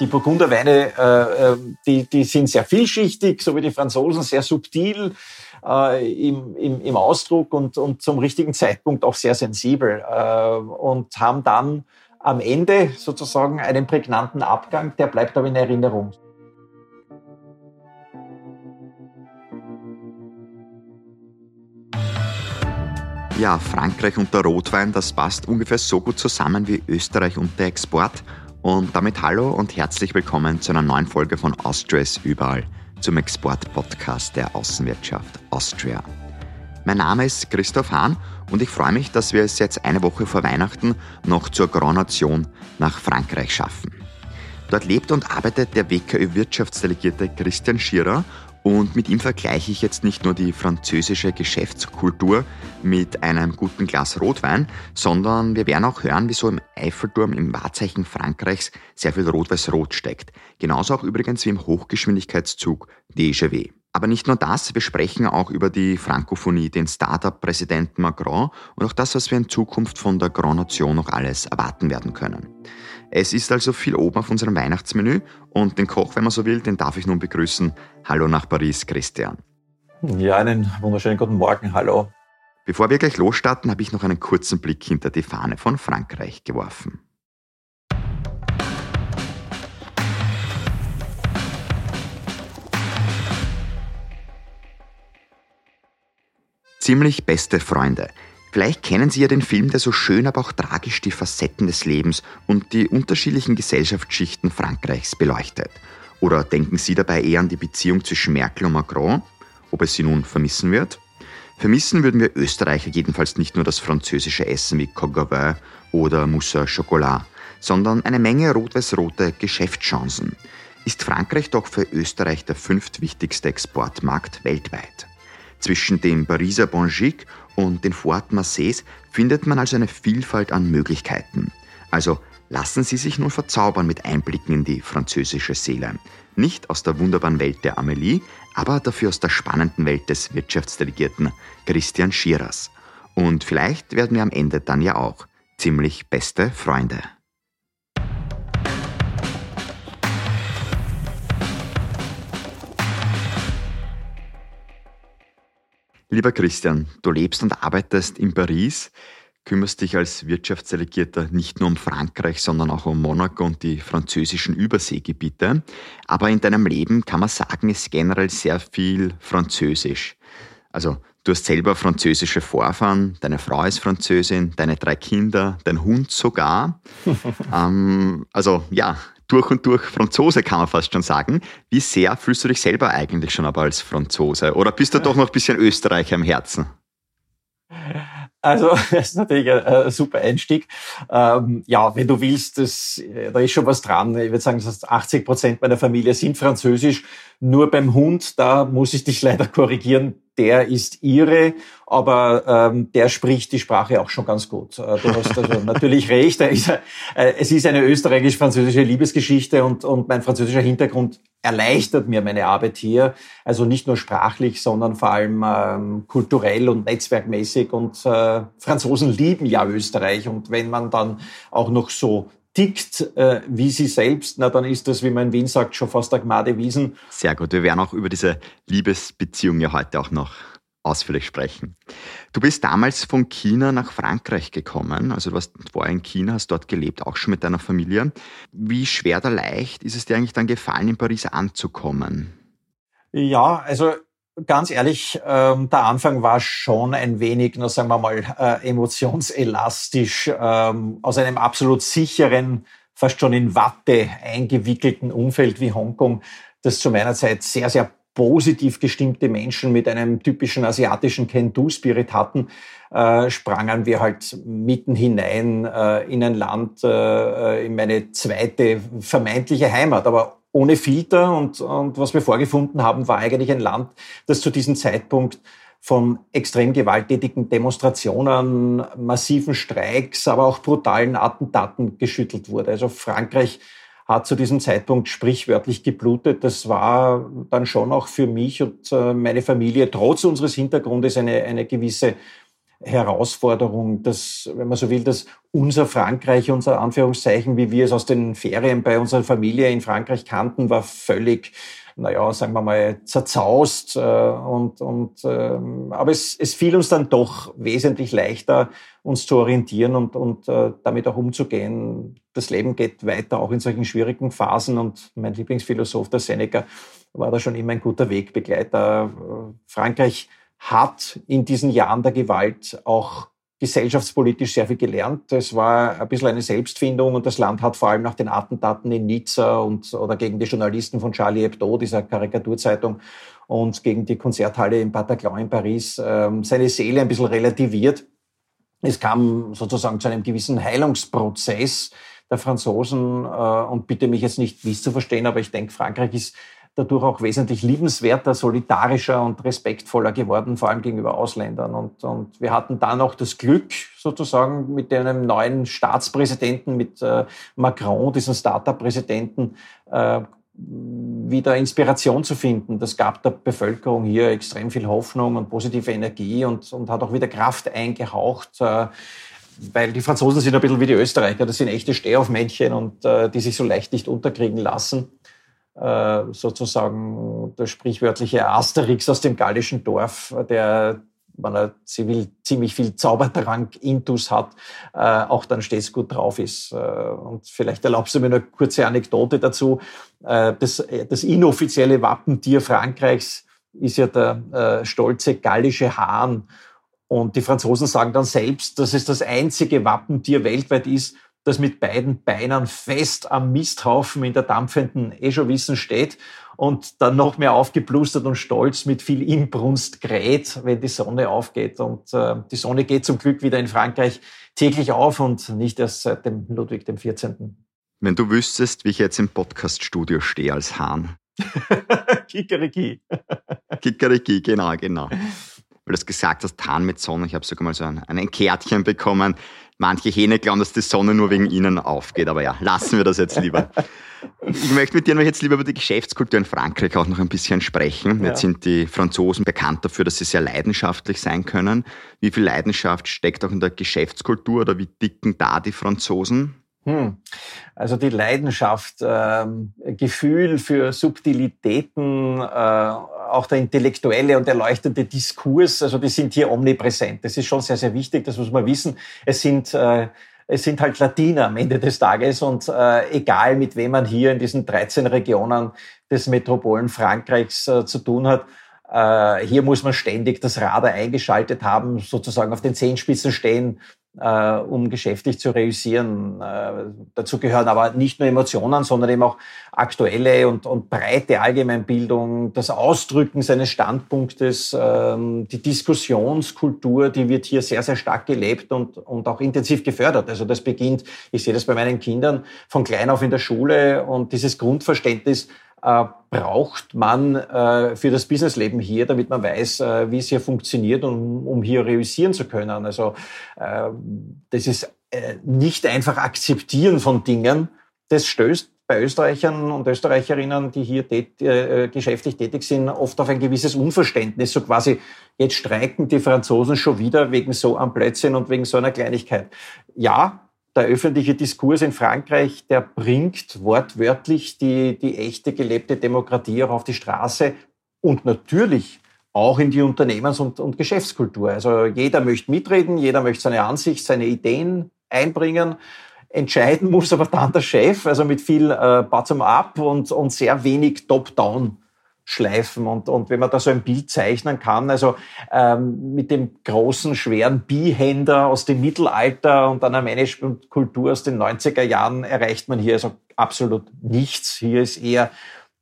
Die Burgunderweine, äh, die, die sind sehr vielschichtig, so wie die Franzosen, sehr subtil äh, im, im, im Ausdruck und, und zum richtigen Zeitpunkt auch sehr sensibel äh, und haben dann am Ende sozusagen einen prägnanten Abgang, der bleibt aber in Erinnerung. Ja, Frankreich und der Rotwein, das passt ungefähr so gut zusammen wie Österreich und der Export. Und damit hallo und herzlich willkommen zu einer neuen Folge von Austria ist überall, zum Export-Podcast der Außenwirtschaft Austria. Mein Name ist Christoph Hahn und ich freue mich, dass wir es jetzt eine Woche vor Weihnachten noch zur Coronation nach Frankreich schaffen. Dort lebt und arbeitet der WKÖ-Wirtschaftsdelegierte Christian Schierer und mit ihm vergleiche ich jetzt nicht nur die französische Geschäftskultur mit einem guten Glas Rotwein, sondern wir werden auch hören, wieso im Eiffelturm im Wahrzeichen Frankreichs sehr viel Rot-Weiß-Rot steckt. Genauso auch übrigens wie im Hochgeschwindigkeitszug DGW. Aber nicht nur das, wir sprechen auch über die Frankophonie, den Startup-Präsidenten Macron und auch das, was wir in Zukunft von der Grand Nation noch alles erwarten werden können. Es ist also viel oben auf unserem Weihnachtsmenü und den Koch, wenn man so will, den darf ich nun begrüßen. Hallo nach Paris, Christian. Ja, einen wunderschönen guten Morgen. Hallo. Bevor wir gleich losstarten, habe ich noch einen kurzen Blick hinter die Fahne von Frankreich geworfen. Ziemlich beste Freunde. Vielleicht kennen Sie ja den Film, der so schön, aber auch tragisch die Facetten des Lebens und die unterschiedlichen Gesellschaftsschichten Frankreichs beleuchtet. Oder denken Sie dabei eher an die Beziehung zwischen Merkel und Macron, ob es sie nun vermissen wird? Vermissen würden wir Österreicher jedenfalls nicht nur das französische Essen wie Coq oder Mousse Chocolat, sondern eine Menge rot-weiß-rote Geschäftschancen. Ist Frankreich doch für Österreich der fünftwichtigste Exportmarkt weltweit. Zwischen dem Pariser Bongique und den Fort Marseilles findet man also eine Vielfalt an Möglichkeiten. Also lassen Sie sich nun verzaubern mit Einblicken in die französische Seele. Nicht aus der wunderbaren Welt der Amelie, aber dafür aus der spannenden Welt des Wirtschaftsdelegierten Christian Schierers. Und vielleicht werden wir am Ende dann ja auch ziemlich beste Freunde. Lieber Christian, du lebst und arbeitest in Paris, kümmerst dich als Wirtschaftsdelegierter nicht nur um Frankreich, sondern auch um Monaco und die französischen Überseegebiete. Aber in deinem Leben kann man sagen, ist generell sehr viel Französisch. Also du hast selber französische Vorfahren, deine Frau ist Französin, deine drei Kinder, dein Hund sogar. ähm, also ja, durch und durch Franzose, kann man fast schon sagen. Wie sehr fühlst du dich selber eigentlich schon aber als Franzose? Oder bist du doch noch ein bisschen Österreicher im Herzen? Also, das ist natürlich ein, super Einstieg. Ähm, ja, wenn du willst, das, da ist schon was dran. Ich würde sagen, 80 Prozent meiner Familie sind französisch. Nur beim Hund, da muss ich dich leider korrigieren der ist ihre, aber ähm, der spricht die Sprache auch schon ganz gut. Äh, du hast also natürlich recht. Ist, äh, es ist eine österreichisch-französische Liebesgeschichte und, und mein französischer Hintergrund erleichtert mir meine Arbeit hier. Also nicht nur sprachlich, sondern vor allem ähm, kulturell und netzwerkmäßig. Und äh, Franzosen lieben ja Österreich. Und wenn man dann auch noch so tickt äh, wie sie selbst, na dann ist das, wie man in Wien sagt, schon fast der Gmade Wiesen. Sehr gut, wir werden auch über diese Liebesbeziehung ja heute auch noch ausführlich sprechen. Du bist damals von China nach Frankreich gekommen, also du warst vorher in China, hast dort gelebt, auch schon mit deiner Familie. Wie schwer oder leicht ist es dir eigentlich dann gefallen, in Paris anzukommen? Ja, also ganz ehrlich, ähm, der Anfang war schon ein wenig, na, sagen wir mal, äh, emotionselastisch, ähm, aus einem absolut sicheren, fast schon in Watte eingewickelten Umfeld wie Hongkong, das zu meiner Zeit sehr, sehr positiv gestimmte Menschen mit einem typischen asiatischen Can-Do-Spirit hatten, äh, sprangen wir halt mitten hinein äh, in ein Land, äh, in meine zweite vermeintliche Heimat. Aber ohne Filter. Und, und was wir vorgefunden haben, war eigentlich ein Land, das zu diesem Zeitpunkt von extrem gewalttätigen Demonstrationen, massiven Streiks, aber auch brutalen Attentaten geschüttelt wurde. Also Frankreich hat zu diesem Zeitpunkt sprichwörtlich geblutet. Das war dann schon auch für mich und äh, meine Familie trotz unseres Hintergrundes eine, eine gewisse Herausforderung, dass, wenn man so will, dass unser Frankreich, unser Anführungszeichen, wie wir es aus den Ferien bei unserer Familie in Frankreich kannten, war völlig naja, sagen wir mal, zerzaust. Äh, und, und, ähm, aber es, es fiel uns dann doch wesentlich leichter, uns zu orientieren und, und äh, damit auch umzugehen. Das Leben geht weiter, auch in solchen schwierigen Phasen. Und mein Lieblingsphilosoph, der Seneca, war da schon immer ein guter Wegbegleiter. Frankreich hat in diesen Jahren der Gewalt auch gesellschaftspolitisch sehr viel gelernt. Es war ein bisschen eine Selbstfindung und das Land hat vor allem nach den Attentaten in Nizza und oder gegen die Journalisten von Charlie Hebdo, dieser Karikaturzeitung, und gegen die Konzerthalle in Bataclan in Paris ähm, seine Seele ein bisschen relativiert. Es kam sozusagen zu einem gewissen Heilungsprozess der Franzosen äh, und bitte mich jetzt nicht misszuverstehen, aber ich denke, Frankreich ist dadurch auch wesentlich liebenswerter, solidarischer und respektvoller geworden, vor allem gegenüber Ausländern. Und, und wir hatten dann auch das Glück, sozusagen mit einem neuen Staatspräsidenten, mit äh, Macron, diesem Startup-Präsidenten, äh, wieder Inspiration zu finden. Das gab der Bevölkerung hier extrem viel Hoffnung und positive Energie und, und hat auch wieder Kraft eingehaucht. Äh, weil die Franzosen sind ein bisschen wie die Österreicher, das sind echte Stehaufmännchen und äh, die sich so leicht nicht unterkriegen lassen. Äh, sozusagen der sprichwörtliche Asterix aus dem gallischen Dorf, der wenn er ziemlich viel Zaubertrank intus hat, äh, auch dann stets gut drauf ist. Äh, und vielleicht erlaubst du mir eine kurze Anekdote dazu. Äh, das, das inoffizielle Wappentier Frankreichs ist ja der äh, stolze gallische Hahn. Und die Franzosen sagen dann selbst, dass es das einzige Wappentier weltweit ist, das mit beiden Beinen fest am Misthaufen in der dampfenden Eschowwissen steht und dann noch mehr aufgeblustert und stolz mit viel Inbrunst kräht, wenn die Sonne aufgeht. Und äh, die Sonne geht zum Glück wieder in Frankreich täglich auf und nicht erst seit dem Ludwig dem 14. Wenn du wüsstest, wie ich jetzt im Podcaststudio stehe als Hahn. Kikeriki. Kikeriki, genau, genau. Weil du es gesagt hast, Hahn mit Sonne. Ich habe sogar mal so ein, ein Kärtchen bekommen Manche Hähne glauben, dass die Sonne nur wegen ihnen aufgeht, aber ja, lassen wir das jetzt lieber. Ich möchte mit dir noch jetzt lieber über die Geschäftskultur in Frankreich auch noch ein bisschen sprechen. Jetzt sind die Franzosen bekannt dafür, dass sie sehr leidenschaftlich sein können. Wie viel Leidenschaft steckt auch in der Geschäftskultur oder wie dicken da die Franzosen? Hm. Also die Leidenschaft, ähm, Gefühl für Subtilitäten, äh, auch der intellektuelle und erleuchtende Diskurs, also die sind hier omnipräsent. Das ist schon sehr, sehr wichtig, das muss man wissen. Es sind äh, es sind halt Latiner am Ende des Tages und äh, egal mit wem man hier in diesen 13 Regionen des Metropolen Frankreichs äh, zu tun hat, äh, hier muss man ständig das Radar eingeschaltet haben, sozusagen auf den Zehenspitzen stehen, äh, um geschäftlich zu realisieren. Äh, dazu gehören aber nicht nur Emotionen, sondern eben auch aktuelle und, und breite Allgemeinbildung, das Ausdrücken seines Standpunktes, ähm, die Diskussionskultur, die wird hier sehr, sehr stark gelebt und, und auch intensiv gefördert. Also das beginnt, ich sehe das bei meinen Kindern, von klein auf in der Schule und dieses Grundverständnis, äh, braucht man äh, für das Businessleben hier, damit man weiß, äh, wie es hier funktioniert, um, um hier realisieren zu können. Also äh, das ist äh, nicht einfach akzeptieren von Dingen. Das stößt bei Österreichern und Österreicherinnen, die hier tät, äh, geschäftlich tätig sind, oft auf ein gewisses Unverständnis. So quasi, jetzt streiken die Franzosen schon wieder wegen so einem Blödsinn und wegen so einer Kleinigkeit. Ja, der öffentliche Diskurs in Frankreich, der bringt wortwörtlich die, die echte gelebte Demokratie auch auf die Straße und natürlich auch in die Unternehmens- und, und Geschäftskultur. Also jeder möchte mitreden, jeder möchte seine Ansicht, seine Ideen einbringen. Entscheiden muss aber dann der Chef, also mit viel äh, Bottom-up und, und sehr wenig Top-down schleifen. Und, und wenn man da so ein Bild zeichnen kann, also ähm, mit dem großen, schweren Bihänder aus dem Mittelalter und einer Managementkultur aus den 90er Jahren erreicht man hier also absolut nichts. Hier ist eher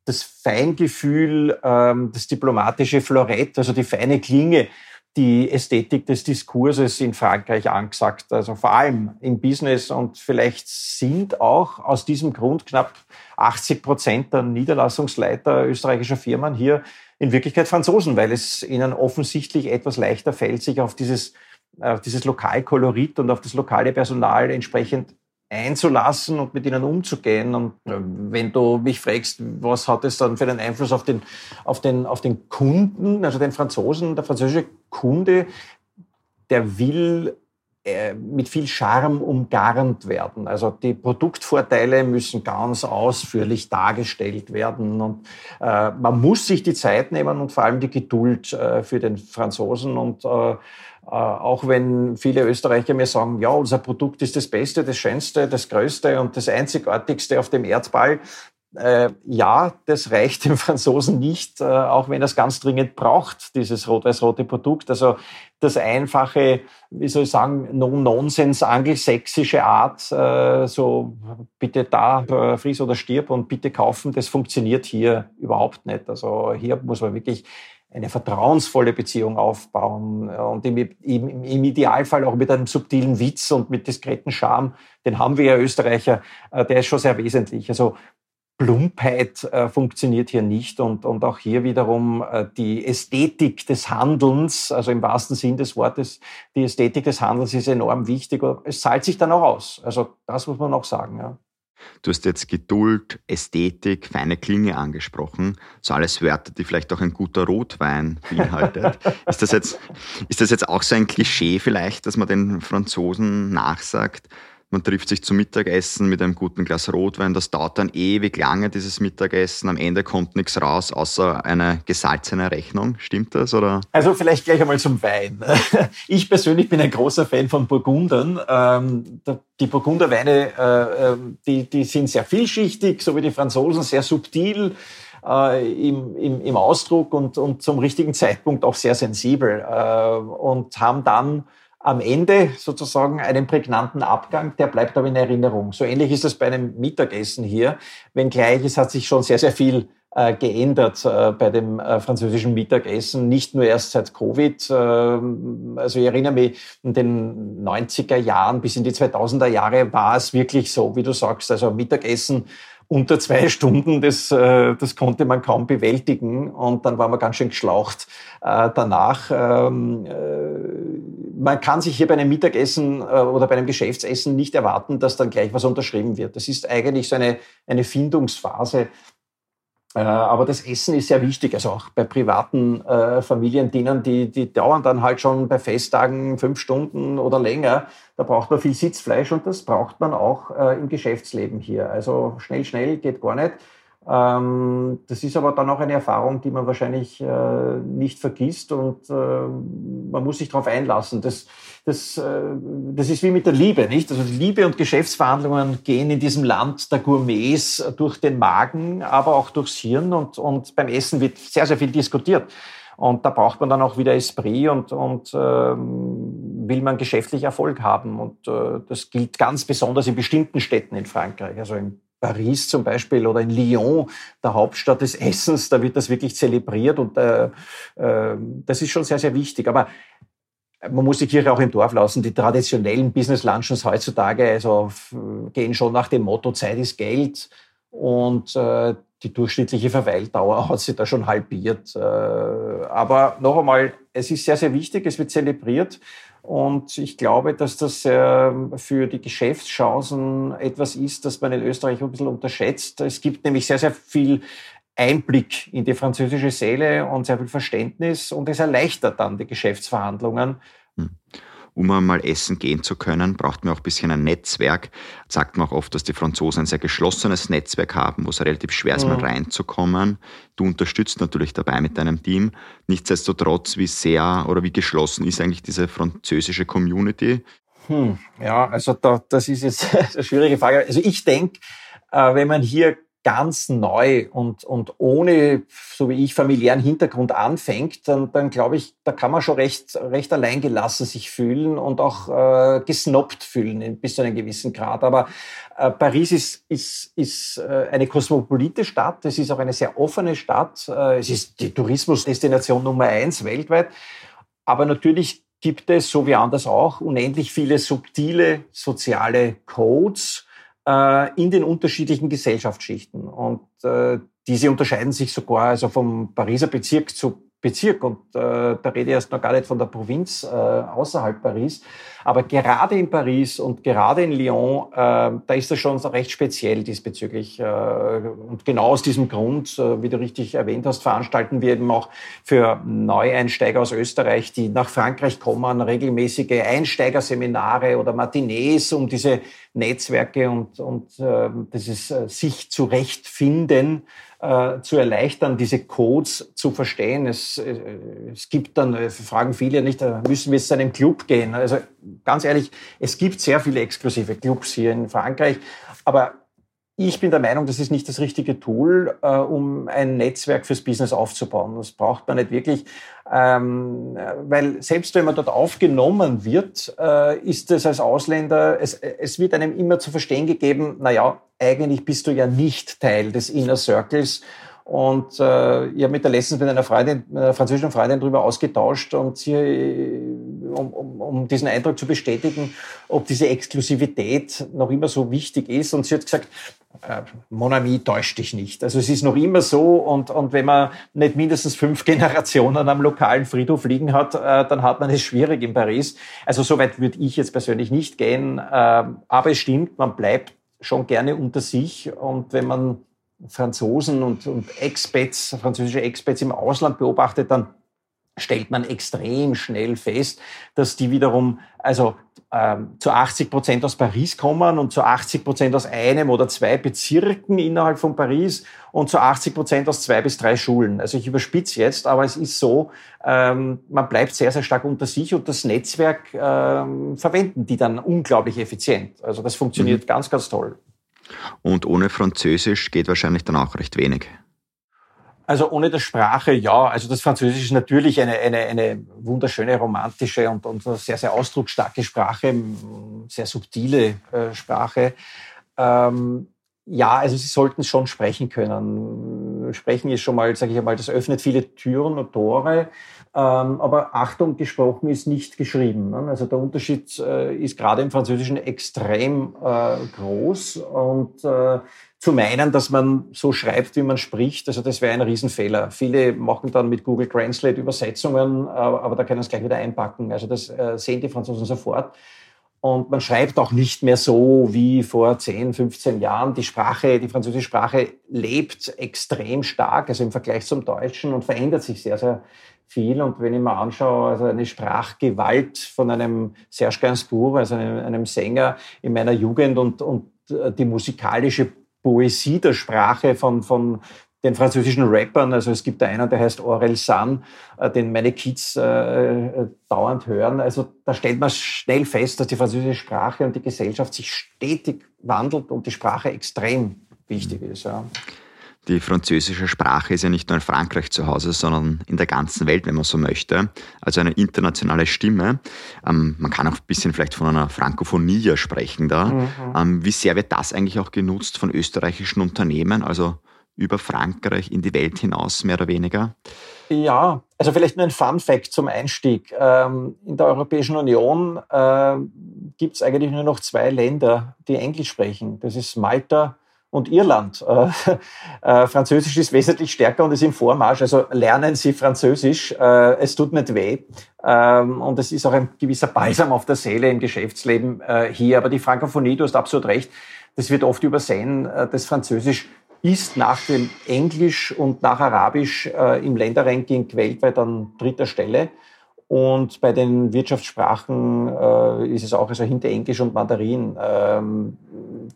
das Feingefühl, ähm, das diplomatische Florett, also die feine Klinge, die Ästhetik des Diskurses in Frankreich angesagt, also vor allem im Business und vielleicht sind auch aus diesem Grund knapp 80 Prozent der Niederlassungsleiter österreichischer Firmen hier in Wirklichkeit Franzosen, weil es ihnen offensichtlich etwas leichter fällt, sich auf dieses, auf dieses Lokalkolorit und auf das lokale Personal entsprechend einzulassen und mit ihnen umzugehen. Und äh, wenn du mich fragst, was hat es dann für einen Einfluss auf den, auf den, auf den Kunden, also den Franzosen, der französische Kunde, der will mit viel Charme umgarnt werden. Also die Produktvorteile müssen ganz ausführlich dargestellt werden und äh, man muss sich die Zeit nehmen und vor allem die Geduld äh, für den Franzosen und äh, äh auch wenn viele Österreicher mir sagen, ja, unser Produkt ist das Beste, das Schönste, das Größte und das Einzigartigste auf dem Erdball, äh, ja, das reicht dem Franzosen nicht, äh, auch wenn er es ganz dringend braucht, dieses rot-weiß-rote Produkt. Also das einfache, wie soll ich sagen, no-nonsense angelsächsische Art, äh, so bitte da, äh, friss oder stirb und bitte kaufen, das funktioniert hier überhaupt nicht. Also hier muss man wirklich eine vertrauensvolle Beziehung aufbauen und im, im, im, Idealfall auch mit einem subtilen Witz und mit diskreten Charme, den haben wir ja Österreicher, äh, der ist schon sehr wesentlich. Also Plumpheit äh, funktioniert hier nicht und, und auch hier wiederum äh, die Ästhetik des Handelns, also im wahrsten Sinn des Wortes, die Ästhetik des Handelns ist enorm wichtig. Es zahlt sich dann auch aus. Also das muss man auch sagen. Ja. Du hast jetzt Geduld, Ästhetik, feine Klinge angesprochen. So alles Wörter, die vielleicht auch ein guter Rotwein beinhaltet. ist, das jetzt, ist das jetzt auch so ein Klischee vielleicht, dass man den Franzosen nachsagt? Man trifft sich zum Mittagessen mit einem guten Glas Rotwein. Das dauert dann ewig lange, dieses Mittagessen. Am Ende kommt nichts raus, außer eine gesalzene Rechnung. Stimmt das? Oder? Also vielleicht gleich einmal zum Wein. Ich persönlich bin ein großer Fan von Burgundern. Ähm, die Burgunderweine, äh, ähm, die, die sind sehr vielschichtig, so wie die Franzosen, sehr subtil. Äh, im, im, im Ausdruck und, und zum richtigen Zeitpunkt auch sehr sensibel äh, und haben dann am Ende sozusagen einen prägnanten Abgang, der bleibt aber in Erinnerung. So ähnlich ist es bei einem Mittagessen hier, wenngleich es hat sich schon sehr, sehr viel äh, geändert äh, bei dem äh, französischen Mittagessen, nicht nur erst seit Covid. Äh, also ich erinnere mich, in den 90er Jahren bis in die 2000er Jahre war es wirklich so, wie du sagst, also Mittagessen unter zwei Stunden, das, das konnte man kaum bewältigen und dann war man ganz schön geschlaucht danach. Man kann sich hier bei einem Mittagessen äh, oder bei einem Geschäftsessen nicht erwarten, dass dann gleich was unterschrieben wird. Das ist eigentlich so eine, eine Findungsphase. Äh, aber das Essen ist sehr wichtig. Also auch bei privaten äh, Familiendienern, die, die dauern dann halt schon bei Festtagen fünf Stunden oder länger. Da braucht man viel Sitzfleisch und das braucht man auch im Geschäftsleben hier. Also schnell, schnell geht gar nicht. Ähm, das ist aber dann auch eine Erfahrung, die man wahrscheinlich äh, nicht vergisst und äh, man muss sich darauf einlassen. Das, das, äh, das ist wie mit der Liebe, nicht? Also Liebe und Geschäftsverhandlungen gehen in diesem Land der Gourmets durch den Magen, aber auch durchs Hirn und, und beim Essen wird sehr, sehr viel diskutiert. Und da braucht man dann auch wieder Esprit und, und ähm, will man geschäftlich Erfolg haben. Und äh, das gilt ganz besonders in bestimmten Städten in Frankreich. Also in Paris zum Beispiel oder in Lyon, der Hauptstadt des Essens, da wird das wirklich zelebriert und äh, äh, das ist schon sehr, sehr wichtig. Aber man muss die Kirche auch im Dorf lassen. Die traditionellen Business Luncheons heutzutage also, gehen schon nach dem Motto Zeit ist Geld und äh, die durchschnittliche Verweildauer hat sich da schon halbiert. Äh, aber noch einmal, es ist sehr, sehr wichtig, es wird zelebriert und ich glaube, dass das ähm, für die Geschäftschancen etwas ist, das man in Österreich ein bisschen unterschätzt. Es gibt nämlich sehr, sehr viel Einblick in die französische Seele und sehr viel Verständnis und es erleichtert dann die Geschäftsverhandlungen. Hm um einmal essen gehen zu können, braucht man auch ein bisschen ein Netzwerk. Sagt man auch oft, dass die Franzosen ein sehr geschlossenes Netzwerk haben, wo es relativ schwer ist, mhm. mal reinzukommen. Du unterstützt natürlich dabei mit deinem Team. Nichtsdestotrotz, wie sehr oder wie geschlossen ist eigentlich diese französische Community? Hm, ja, also da, das ist jetzt eine schwierige Frage. Also ich denke, äh, wenn man hier ganz neu und, und ohne, so wie ich, familiären Hintergrund anfängt, dann, dann glaube ich, da kann man schon recht, recht alleingelassen sich fühlen und auch äh, gesnobbt fühlen bis zu einem gewissen Grad. Aber äh, Paris ist, ist, ist äh, eine kosmopolite Stadt, es ist auch eine sehr offene Stadt, äh, es ist die Tourismusdestination Nummer eins weltweit. Aber natürlich gibt es, so wie anders auch, unendlich viele subtile soziale Codes, in den unterschiedlichen Gesellschaftsschichten. Und äh, diese unterscheiden sich sogar also vom Pariser Bezirk zu Bezirk. Und äh, da rede ich erst noch gar nicht von der Provinz äh, außerhalb Paris. Aber gerade in Paris und gerade in Lyon, äh, da ist das schon recht speziell diesbezüglich. Äh, und genau aus diesem Grund, äh, wie du richtig erwähnt hast, veranstalten wir eben auch für Neueinsteiger aus Österreich, die nach Frankreich kommen, regelmäßige Einsteigerseminare oder Matinees, um diese Netzwerke und, und äh, dieses äh, sich zurechtfinden äh, zu erleichtern, diese Codes zu verstehen. Es, äh, es gibt dann, äh, fragen viele nicht, müssen wir jetzt zu einem Club gehen? Also ganz ehrlich, es gibt sehr viele exklusive Clubs hier in Frankreich, aber ich bin der Meinung, das ist nicht das richtige Tool, äh, um ein Netzwerk fürs Business aufzubauen. Das braucht man nicht wirklich, ähm, weil selbst wenn man dort aufgenommen wird, äh, ist es als Ausländer, es, es wird einem immer zu verstehen gegeben, na ja, eigentlich bist du ja nicht Teil des Inner Circles und äh, ich habe mit der letztens mit einer Freundin, mit einer französischen Freundin darüber ausgetauscht und sie, um, um, um diesen Eindruck zu bestätigen, ob diese Exklusivität noch immer so wichtig ist. Und sie hat gesagt, äh, Monami täuscht dich nicht. Also es ist noch immer so und, und wenn man nicht mindestens fünf Generationen am lokalen Friedhof liegen hat, äh, dann hat man es schwierig in Paris. Also soweit würde ich jetzt persönlich nicht gehen. Äh, aber es stimmt, man bleibt schon gerne unter sich und wenn man Franzosen und, und Expats, französische Expats im Ausland beobachtet, dann stellt man extrem schnell fest, dass die wiederum also ähm, zu 80 Prozent aus Paris kommen und zu 80 Prozent aus einem oder zwei Bezirken innerhalb von Paris und zu 80 Prozent aus zwei bis drei Schulen. Also ich überspitze jetzt, aber es ist so, ähm, man bleibt sehr, sehr stark unter sich und das Netzwerk ähm, verwenden die dann unglaublich effizient. Also das funktioniert mhm. ganz, ganz toll. Und ohne Französisch geht wahrscheinlich dann auch recht wenig. Also ohne der Sprache, ja. Also das Französisch ist natürlich eine, eine, eine wunderschöne, romantische und, und sehr, sehr ausdrucksstarke Sprache, sehr subtile äh, Sprache. Ähm, ja, also Sie sollten schon sprechen können. Sprechen ist schon mal, sage ich einmal, das öffnet viele Türen und Tore. Ähm, aber Achtung, gesprochen ist nicht geschrieben. Ne? Also der Unterschied äh, ist gerade im Französischen extrem äh, groß und äh, zu meinen, dass man so schreibt, wie man spricht, also das wäre ein Riesenfehler. Viele machen dann mit Google Translate Übersetzungen, aber da können sie gleich wieder einpacken. Also das sehen die Franzosen sofort. Und man schreibt auch nicht mehr so wie vor 10, 15 Jahren. Die Sprache, die französische Sprache lebt extrem stark, also im Vergleich zum Deutschen und verändert sich sehr, sehr viel. Und wenn ich mir anschaue, also eine Sprachgewalt von einem Serge Gainsbourg, also einem, einem Sänger in meiner Jugend und, und äh, die musikalische Poesie der Sprache von, von den französischen Rappern. Also es gibt da einen, der heißt Aurel San, äh, den meine Kids äh, dauernd hören. Also da stellt man schnell fest, dass die französische Sprache und die Gesellschaft sich stetig wandelt und die Sprache extrem wichtig ist. Ja. Die französische Sprache ist ja nicht nur in Frankreich zu Hause, sondern in der ganzen Welt, wenn man so möchte. Also eine internationale Stimme. Ähm, man kann auch ein bisschen vielleicht von einer Frankophonie sprechen da. Mhm. Ähm, wie sehr wird das eigentlich auch genutzt von österreichischen Unternehmen, also über Frankreich in die Welt hinaus, mehr oder weniger? Ja, also vielleicht nur ein Fun Fact zum Einstieg. Ähm, in der Europäischen Union äh, gibt es eigentlich nur noch zwei Länder, die Englisch sprechen. Das ist Malta und Irland. Äh, äh, Französisch ist wesentlich stärker und ist im Vormarsch. Also lernen Sie Französisch. Äh, es tut nicht weh. Ähm, und es ist auch ein gewisser Balsam auf der Seele im Geschäftsleben äh, hier. Aber die Frankophonie, du hast absolut recht, das wird oft übersehen. Äh, das Französisch ist nach dem Englisch und nach Arabisch äh, im Länderranking weltweit an dritter Stelle. Und bei den Wirtschaftssprachen äh, ist es auch also hinter Englisch und Mandarin. Ähm,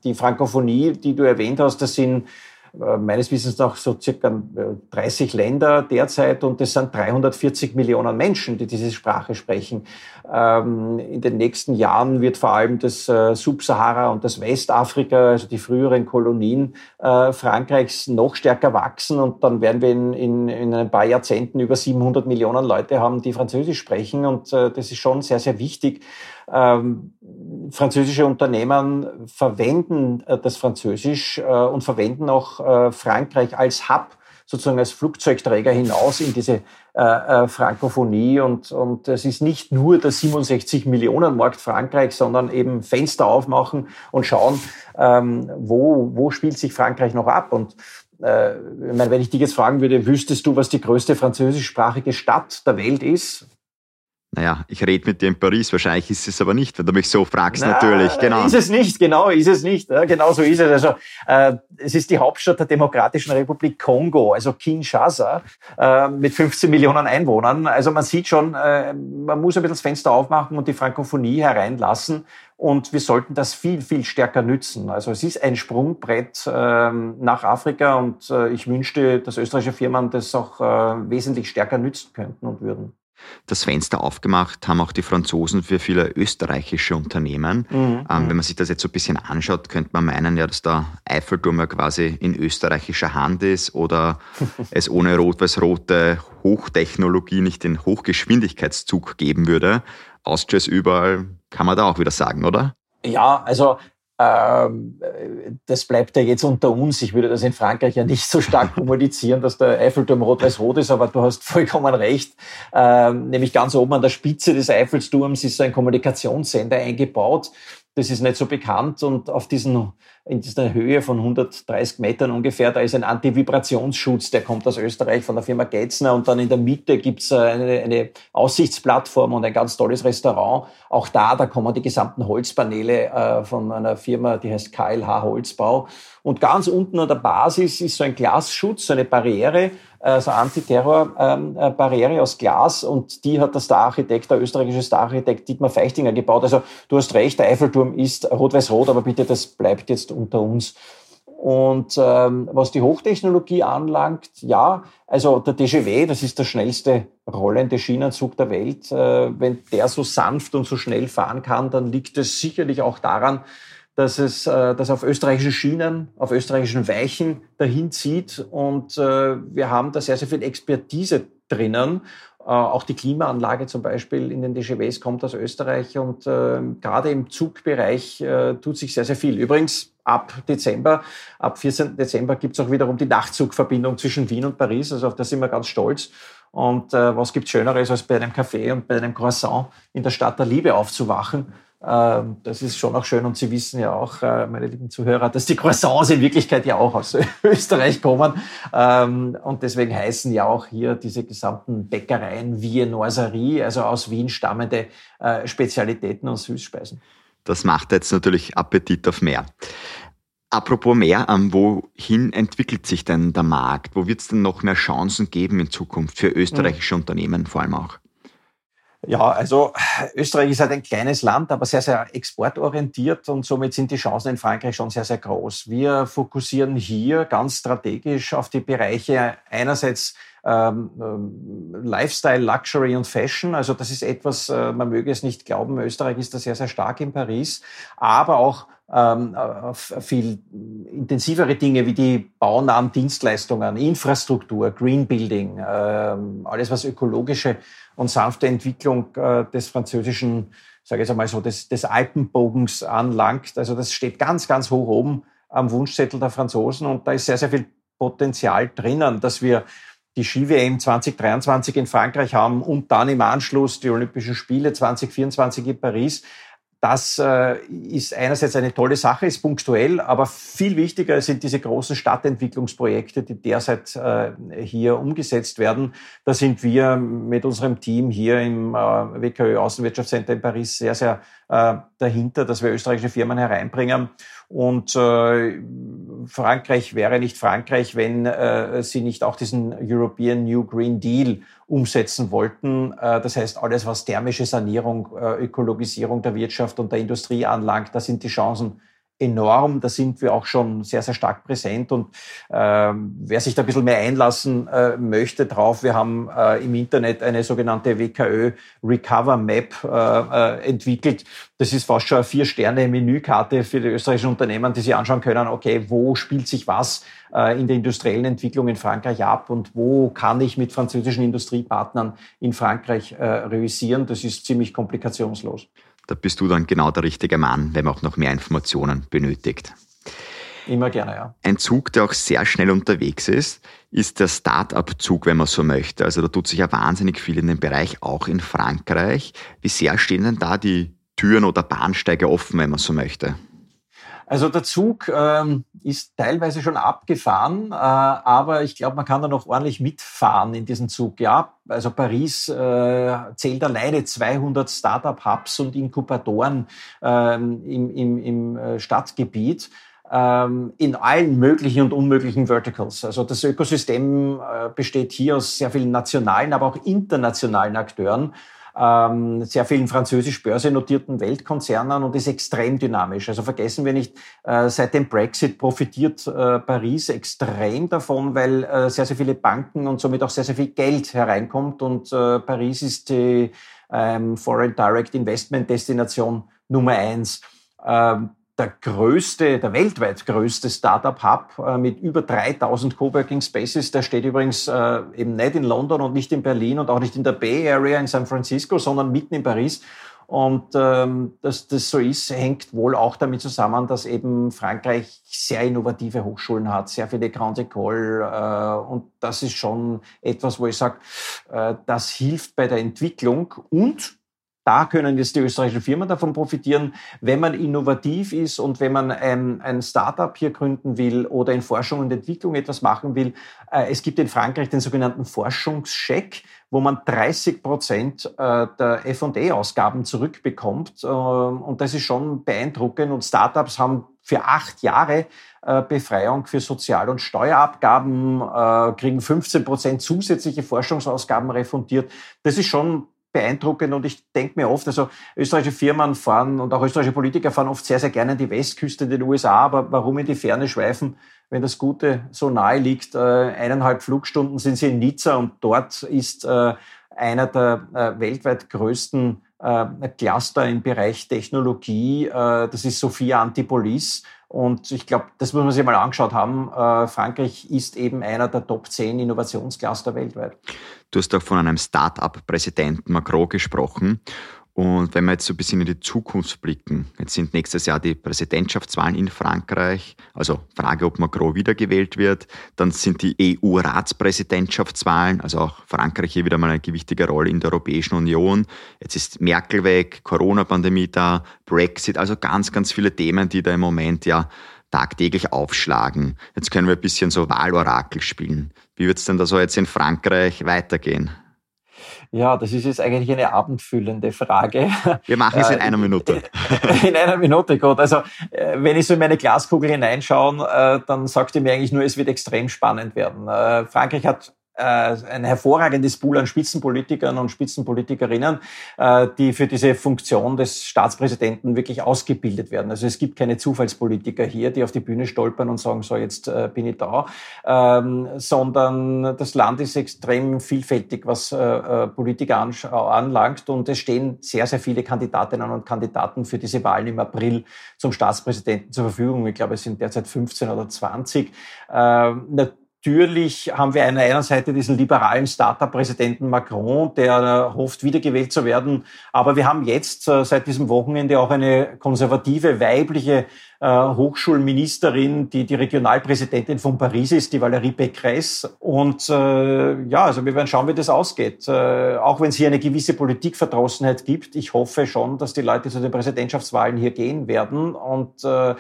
die Frankophonie, die du erwähnt hast, das sind meines Wissens nach so circa 30 äh, Länder derzeit und es sind 340 Millionen Menschen, die diese Sprache sprechen. Ähm, in den nächsten Jahren wird vor allem das äh, Subsahara und das Westafrika, also die früheren Kolonien Frankreichs, noch stärker wachsen und dann werden wir in, in, in ein paar Jahrzehnten über 700 Millionen Leute haben, die Französisch sprechen und das ist schon sehr, sehr wichtig. Ähm, französische Unternehmen verwenden äh, das Französisch äh, und verwenden auch äh, Frankreich als Hub, sozusagen als Flugzeugträger hinaus in diese äh, äh, Frankophonie. Und, und es ist nicht nur der 67 Millionen Markt Frankreich, sondern eben Fenster aufmachen und schauen, ähm, wo, wo spielt sich Frankreich noch ab. Und äh, ich meine, wenn ich dich jetzt fragen würde, wüsstest du, was die größte französischsprachige Stadt der Welt ist? Naja, ich rede mit dir in Paris, wahrscheinlich ist es aber nicht, wenn du mich so fragst, Na, natürlich. Genau. Ist es nicht, genau, ist es nicht. Ja, genau so ist es. Also äh, es ist die Hauptstadt der Demokratischen Republik Kongo, also Kinshasa, äh, mit 15 Millionen Einwohnern. Also man sieht schon, äh, man muss ein bisschen das Fenster aufmachen und die Frankophonie hereinlassen. Und wir sollten das viel, viel stärker nützen. Also es ist ein Sprungbrett äh, nach Afrika und äh, ich wünschte, dass österreichische Firmen das auch äh, wesentlich stärker nützen könnten und würden. Das Fenster aufgemacht haben auch die Franzosen für viele österreichische Unternehmen. Mhm. Ähm, wenn man sich das jetzt so ein bisschen anschaut, könnte man meinen, ja, dass der Eiffelturm ja quasi in österreichischer Hand ist oder es ohne rot-weiß-rote Hochtechnologie nicht den Hochgeschwindigkeitszug geben würde. Austria ist überall, kann man da auch wieder sagen, oder? Ja, also das bleibt ja jetzt unter uns. Ich würde das in Frankreich ja nicht so stark kommunizieren, dass der Eiffelturm rot-weiß-rot ist, aber du hast vollkommen recht. Ähm, nämlich ganz oben an der Spitze des Eiffelturms ist so ein Kommunikationssender eingebaut. Das ist nicht so bekannt und auf diesen in dieser Höhe von 130 Metern ungefähr, da ist ein Antivibrationsschutz, der kommt aus Österreich von der Firma Getzner und dann in der Mitte gibt's eine, eine Aussichtsplattform und ein ganz tolles Restaurant. Auch da, da kommen die gesamten Holzpaneele äh, von einer Firma, die heißt KLH Holzbau. Und ganz unten an der Basis ist so ein Glasschutz, so eine Barriere, äh, so Antiterror-Barriere ähm, aus Glas und die hat der Stararchitekt, der österreichische Stararchitekt Dietmar Feichtinger gebaut. Also du hast recht, der Eiffelturm ist rot-weiß-rot, aber bitte, das bleibt jetzt unter uns. Und ähm, was die Hochtechnologie anlangt, ja, also der DGW, das ist der schnellste rollende Schienenzug der Welt. Äh, wenn der so sanft und so schnell fahren kann, dann liegt es sicherlich auch daran, dass es äh, auf österreichischen Schienen, auf österreichischen Weichen dahin zieht. Und äh, wir haben da sehr, sehr viel Expertise drinnen. Äh, auch die Klimaanlage zum Beispiel in den DGWs kommt aus Österreich und äh, gerade im Zugbereich tut sich sehr, sehr viel. Übrigens, ab Dezember, ab 14. Dezember gibt es auch wiederum die Nachtzugverbindung zwischen Wien und Paris. Also auf das sind wir ganz stolz. Und äh, was gibt Schöneres, als bei einem Café und bei einem Croissant in der Stadt der Liebe aufzuwachen? Ähm, das ist schon auch schön und Sie wissen ja auch, äh, meine lieben Zuhörer, dass die Croissants in Wirklichkeit ja auch aus Österreich kommen. Ähm, und deswegen heißen ja auch hier diese gesamten Bäckereien Viennoiserie, also aus Wien stammende äh, Spezialitäten und Süßspeisen. Das macht jetzt natürlich Appetit auf mehr. Apropos mehr, ähm, wohin entwickelt sich denn der Markt? Wo wird es denn noch mehr Chancen geben in Zukunft für österreichische mhm. Unternehmen vor allem auch? Ja, also Österreich ist halt ein kleines Land, aber sehr, sehr exportorientiert und somit sind die Chancen in Frankreich schon sehr, sehr groß. Wir fokussieren hier ganz strategisch auf die Bereiche einerseits ähm, ähm, Lifestyle, Luxury und Fashion. Also das ist etwas, äh, man möge es nicht glauben, Österreich ist da sehr, sehr stark in Paris, aber auch ähm, viel intensivere Dinge wie die baunahen Dienstleistungen, Infrastruktur, Green Building, ähm, alles was ökologische und sanfte Entwicklung äh, des französischen, sage ich jetzt einmal so, des, des Alpenbogens anlangt. Also das steht ganz, ganz hoch oben am Wunschzettel der Franzosen und da ist sehr, sehr viel Potenzial drinnen, dass wir die Ski-WM 2023 in Frankreich haben und dann im Anschluss die Olympischen Spiele 2024 in Paris. Das äh, ist einerseits eine tolle Sache, ist punktuell, aber viel wichtiger sind diese großen Stadtentwicklungsprojekte, die derzeit äh, hier umgesetzt werden. Da sind wir mit unserem Team hier im äh, WKÖ Außenwirtschaftscenter in Paris sehr, sehr äh, dahinter, dass wir österreichische Firmen hereinbringen. Und äh, Frankreich wäre nicht Frankreich, wenn äh, sie nicht auch diesen European New Green Deal umsetzen wollten. Äh, das heißt, alles, was thermische Sanierung, äh, Ökologisierung der Wirtschaft und der Industrie anlangt, da sind die Chancen enorm. Da sind wir auch schon sehr, sehr stark präsent. Und ähm, wer sich da ein bisschen mehr einlassen äh, möchte drauf, wir haben äh, im Internet eine sogenannte WKÖ Recover Map äh, äh, entwickelt. Das ist fast schon eine Vier-Sterne-Menükarte für die österreichischen Unternehmen, die sich anschauen können, okay, wo spielt sich was äh, in der industriellen Entwicklung in Frankreich ab und wo kann ich mit französischen Industriepartnern in Frankreich äh, realisieren. Das ist ziemlich komplikationslos. Da bist du dann genau der richtige Mann, wenn man auch noch mehr Informationen benötigt. Immer gerne, ja. Ein Zug, der auch sehr schnell unterwegs ist, ist der Start-up-Zug, wenn man so möchte. Also da tut sich ja wahnsinnig viel in dem Bereich, auch in Frankreich. Wie sehr stehen denn da die Türen oder Bahnsteige offen, wenn man so möchte? Also der Zug ähm, ist teilweise schon abgefahren, äh, aber ich glaube, man kann da noch ordentlich mitfahren in diesen Zug. Ja, also Paris äh, zählt alleine 200 Startup-Hubs und Inkubatoren ähm, im, im, im äh, Stadtgebiet ähm, in allen möglichen und unmöglichen Verticals. Also das Ökosystem äh, besteht hier aus sehr vielen nationalen, aber auch internationalen Akteuren ähm, sehr vielen französisch börsennotierten Weltkonzernen und ist extrem dynamisch. Also vergessen wir nicht, äh, seit dem Brexit profitiert äh, Paris extrem davon, weil äh, sehr, sehr viele Banken und somit auch sehr, sehr viel Geld hereinkommt und äh, Paris ist die ähm, Foreign Direct Investment Destination Nummer eins. Ähm, der größte, der weltweit größte Startup-Hub äh, mit über 3000 Coworking Spaces. Der steht übrigens äh, eben nicht in London und nicht in Berlin und auch nicht in der Bay Area in San Francisco, sondern mitten in Paris. Und ähm, dass das so ist, hängt wohl auch damit zusammen, dass eben Frankreich sehr innovative Hochschulen hat, sehr viele Grand École. Äh, und das ist schon etwas, wo ich sage, äh, das hilft bei der Entwicklung und da können jetzt die österreichischen Firmen davon profitieren, wenn man innovativ ist und wenn man ein, ein Startup hier gründen will oder in Forschung und Entwicklung etwas machen will. Äh, es gibt in Frankreich den sogenannten Forschungscheck, wo man 30 Prozent äh, der F&A-Ausgaben zurückbekommt. Äh, und das ist schon beeindruckend. Und Startups haben für acht Jahre Befreiung für Sozial- und Steuerabgaben, kriegen 15 Prozent zusätzliche Forschungsausgaben refundiert. Das ist schon beeindruckend und ich denke mir oft, also österreichische Firmen fahren und auch österreichische Politiker fahren oft sehr, sehr gerne an die Westküste in den USA, aber warum in die Ferne schweifen, wenn das Gute so nahe liegt? Äh, eineinhalb Flugstunden sind sie in Nizza und dort ist äh, einer der äh, weltweit größten äh, Cluster im Bereich Technologie. Äh, das ist Sophia Antipolis. Und ich glaube, das muss man sich mal angeschaut haben. Äh, Frankreich ist eben einer der Top 10 Innovationscluster weltweit. Du hast auch von einem Start-up-Präsidenten Macron gesprochen. Und wenn wir jetzt so ein bisschen in die Zukunft blicken, jetzt sind nächstes Jahr die Präsidentschaftswahlen in Frankreich, also Frage, ob Macron wiedergewählt wird, dann sind die EU-Ratspräsidentschaftswahlen, also auch Frankreich hier wieder mal eine gewichtige Rolle in der Europäischen Union. Jetzt ist Merkel weg, Corona-Pandemie da, Brexit, also ganz, ganz viele Themen, die da im Moment ja tagtäglich aufschlagen. Jetzt können wir ein bisschen so Wahlorakel spielen. Wie wird es denn da so jetzt in Frankreich weitergehen? Ja, das ist jetzt eigentlich eine abendfüllende Frage. Wir machen es in einer Minute. In einer Minute, gut. Also, äh, wenn ich so in meine Glaskugel hineinschaue, äh, dann sagt ihr mir eigentlich nur, es wird extrem spannend werden. Äh, Frankreich hat äh, ein hervorragendes Pool an Spitzenpolitikern und Spitzenpolitikerinnen, äh, die für diese Funktion des Staatspräsidenten wirklich ausgebildet werden. Also es gibt keine Zufallspolitiker hier, die auf die Bühne stolpern und sagen, so jetzt äh, bin ich da, ähm, sondern das Land ist extrem vielfältig, was Politiker anlangt und es stehen sehr, sehr viele Kandidatinnen und Kandidaten für diese Wahlen im April zum Staatspräsidenten zur Verfügung. Ich glaube, es sind derzeit 15 oder 20. Natürlich haben wir an einer Seite diesen liberalen Startup-Präsidenten Macron, der hofft, wiedergewählt zu werden. Aber wir haben jetzt äh, seit diesem Wochenende auch eine konservative, weibliche äh, Hochschulministerin, die die Regionalpräsidentin von Paris ist, die Valérie Pécresse. Und äh, ja, also wir werden schauen, wie das ausgeht. Äh, auch wenn es hier eine gewisse Politikverdrossenheit gibt, ich hoffe schon, dass die Leute zu den Präsidentschaftswahlen hier gehen werden. Und äh,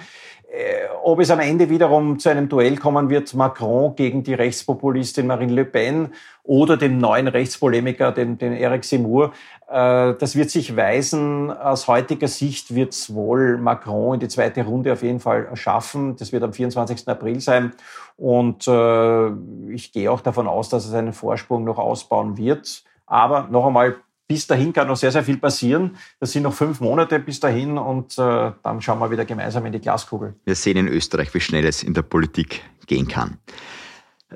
ob es am Ende wiederum zu einem Duell kommen wird, Macron gegen die Rechtspopulistin Marine Le Pen oder dem neuen Rechtspolemiker, den, den Eric Zemmour, äh, das wird sich weisen. Aus heutiger Sicht wird es wohl Macron in die zweite Runde auf jeden Fall schaffen. Das wird am 24. April sein. Und äh, ich gehe auch davon aus, dass er seinen Vorsprung noch ausbauen wird. Aber noch einmal, bis dahin kann noch sehr, sehr viel passieren. Das sind noch fünf Monate bis dahin und äh, dann schauen wir wieder gemeinsam in die Glaskugel. Wir sehen in Österreich, wie schnell es in der Politik gehen kann.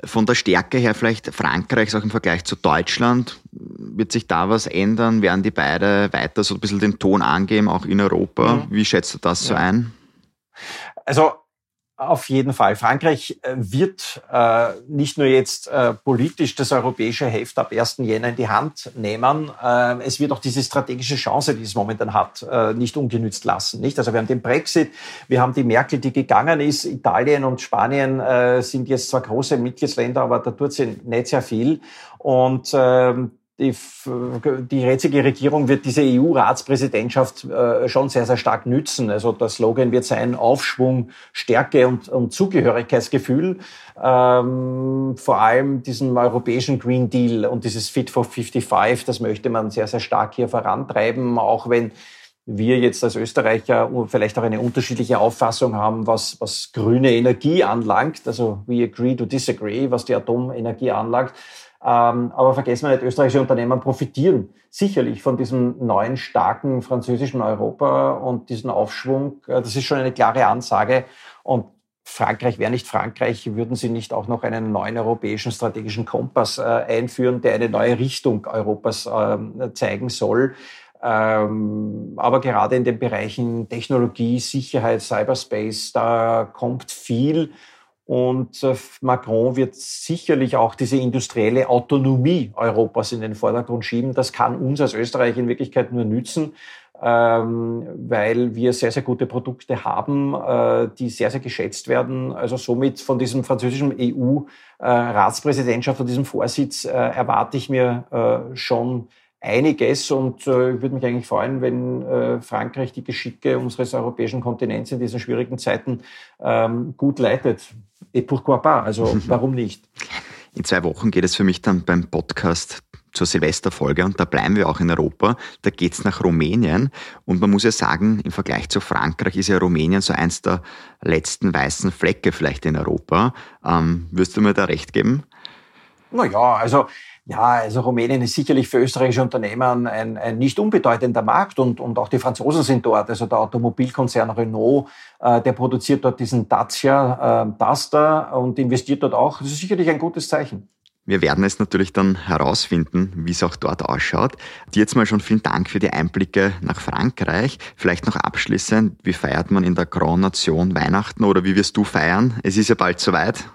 Von der Stärke her vielleicht Frankreichs auch im Vergleich zu Deutschland. Wird sich da was ändern? Werden die beide weiter so ein bisschen den Ton angeben, auch in Europa? Mhm. Wie schätzt du das ja. so ein? Also auf jeden Fall. Frankreich äh, wird äh, nicht nur jetzt äh, politisch das europäische Heft ab 1. Jänner in die Hand nehmen, äh, es wird auch diese strategische Chance, die es momentan hat, äh, nicht ungenützt lassen. Nicht? Also wir haben den Brexit, wir haben die Merkel, die gegangen ist. Italien und Spanien äh, sind jetzt zwar große Mitgliedsländer, aber da tut sie nicht sehr viel. Und ähm, die, die jetzige Regierung wird diese EU-Ratspräsidentschaft äh, schon sehr, sehr stark nützen. Also der Slogan wird sein Aufschwung, Stärke und, und Zugehörigkeitsgefühl. Ähm, vor allem diesen europäischen Green Deal und dieses Fit for 55, das möchte man sehr, sehr stark hier vorantreiben, auch wenn wir jetzt als Österreicher vielleicht auch eine unterschiedliche Auffassung haben, was, was grüne Energie anlangt. Also we agree to disagree, was die Atomenergie anlangt. Ähm, aber vergessen wir nicht, österreichische Unternehmen profitieren sicherlich von diesem neuen, starken französischen Europa und diesen Aufschwung. Äh, das ist schon eine klare Ansage. Und Frankreich wäre nicht Frankreich, würden sie nicht auch noch einen neuen europäischen strategischen Kompass äh, einführen, der eine neue Richtung Europas äh, zeigen soll. Ähm, aber gerade in den Bereichen Technologie, Sicherheit, Cyberspace, da kommt viel. Und äh, Macron wird sicherlich auch diese industrielle Autonomie Europas in den Vordergrund schieben. Das kann uns als Österreich in Wirklichkeit nur nützen, ähm, weil wir sehr, sehr gute Produkte haben, äh, die sehr, sehr geschätzt werden. Also somit von diesem französischen EU-Ratspräsidentschaft, von diesem Vorsitz äh, erwarte ich mir schon einiges und äh, ich würde mich eigentlich freuen, wenn äh, Frankreich die Geschicke unseres europäischen Kontinents in diesen schwierigen Zeiten ähm, gut leitet. Et pourquoi pas? Also warum nicht? In zwei Wochen geht es für mich dann beim Podcast zur Silvesterfolge und da bleiben wir auch in Europa. Da geht's nach Rumänien und man muss ja sagen, im Vergleich zu Frankreich ist ja Rumänien so eins der letzten weißen Flecke vielleicht in Europa. Ähm, wirst du mir da recht geben? Naja, also ja, also Rumänien ist sicherlich für österreichische Unternehmen ein, ein nicht unbedeutender Markt und, und auch die Franzosen sind dort. Also der Automobilkonzern Renault, äh, der produziert dort diesen Dacia äh, Duster und investiert dort auch. Das ist sicherlich ein gutes Zeichen. Wir werden es natürlich dann herausfinden, wie es auch dort ausschaut. Dir jetzt mal schon vielen Dank für die Einblicke nach Frankreich. Vielleicht noch abschließend, wie feiert man in der Grand Nation Weihnachten oder wie wirst du feiern? Es ist ja bald soweit.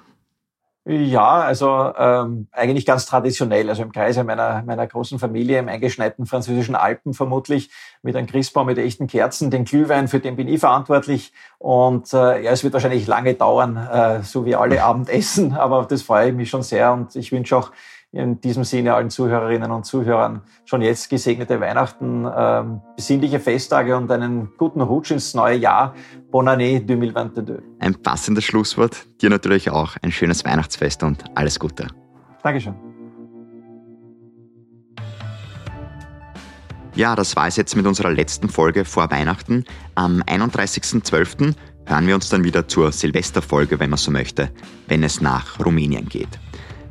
Ja, also ähm, eigentlich ganz traditionell, also im Kreise meiner, meiner großen Familie im eingeschneiten französischen Alpen vermutlich, mit einem Christbaum mit echten Kerzen, den Glühwein, für den bin ich verantwortlich. Und äh, ja, es wird wahrscheinlich lange dauern, äh, so wie alle Abendessen, aber das freue ich mich schon sehr und ich wünsche auch in diesem Sinne allen Zuhörerinnen und Zuhörern schon jetzt gesegnete Weihnachten, ähm, besinnliche Festtage und einen guten Rutsch ins neue Jahr. Bonne année 2022. Ein passendes Schlusswort. Dir natürlich auch ein schönes Weihnachtsfest und alles Gute. Dankeschön. Ja, das war es jetzt mit unserer letzten Folge vor Weihnachten. Am 31.12. hören wir uns dann wieder zur Silvesterfolge, wenn man so möchte, wenn es nach Rumänien geht.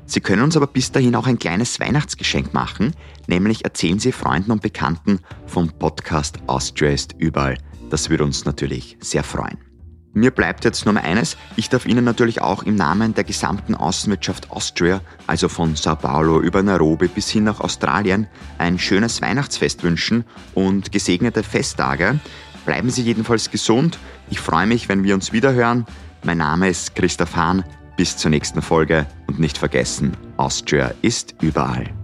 Sie können uns aber bis dahin auch ein kleines Weihnachtsgeschenk machen, nämlich erzählen Sie Freunden und Bekannten vom Podcast Austria ist überall. Das würde uns natürlich sehr freuen. Mir bleibt jetzt nur eines, ich darf Ihnen natürlich auch im Namen der gesamten Außenwirtschaft Austria, also von Sao Paulo über Nairobi bis hin nach Australien, ein schönes Weihnachtsfest wünschen und gesegnete Festtage. Bleiben Sie jedenfalls gesund. Ich freue mich, wenn wir uns wiederhören. Mein Name ist Christoph Hahn. Bis zur nächsten Folge und nicht vergessen, Austria ist überall.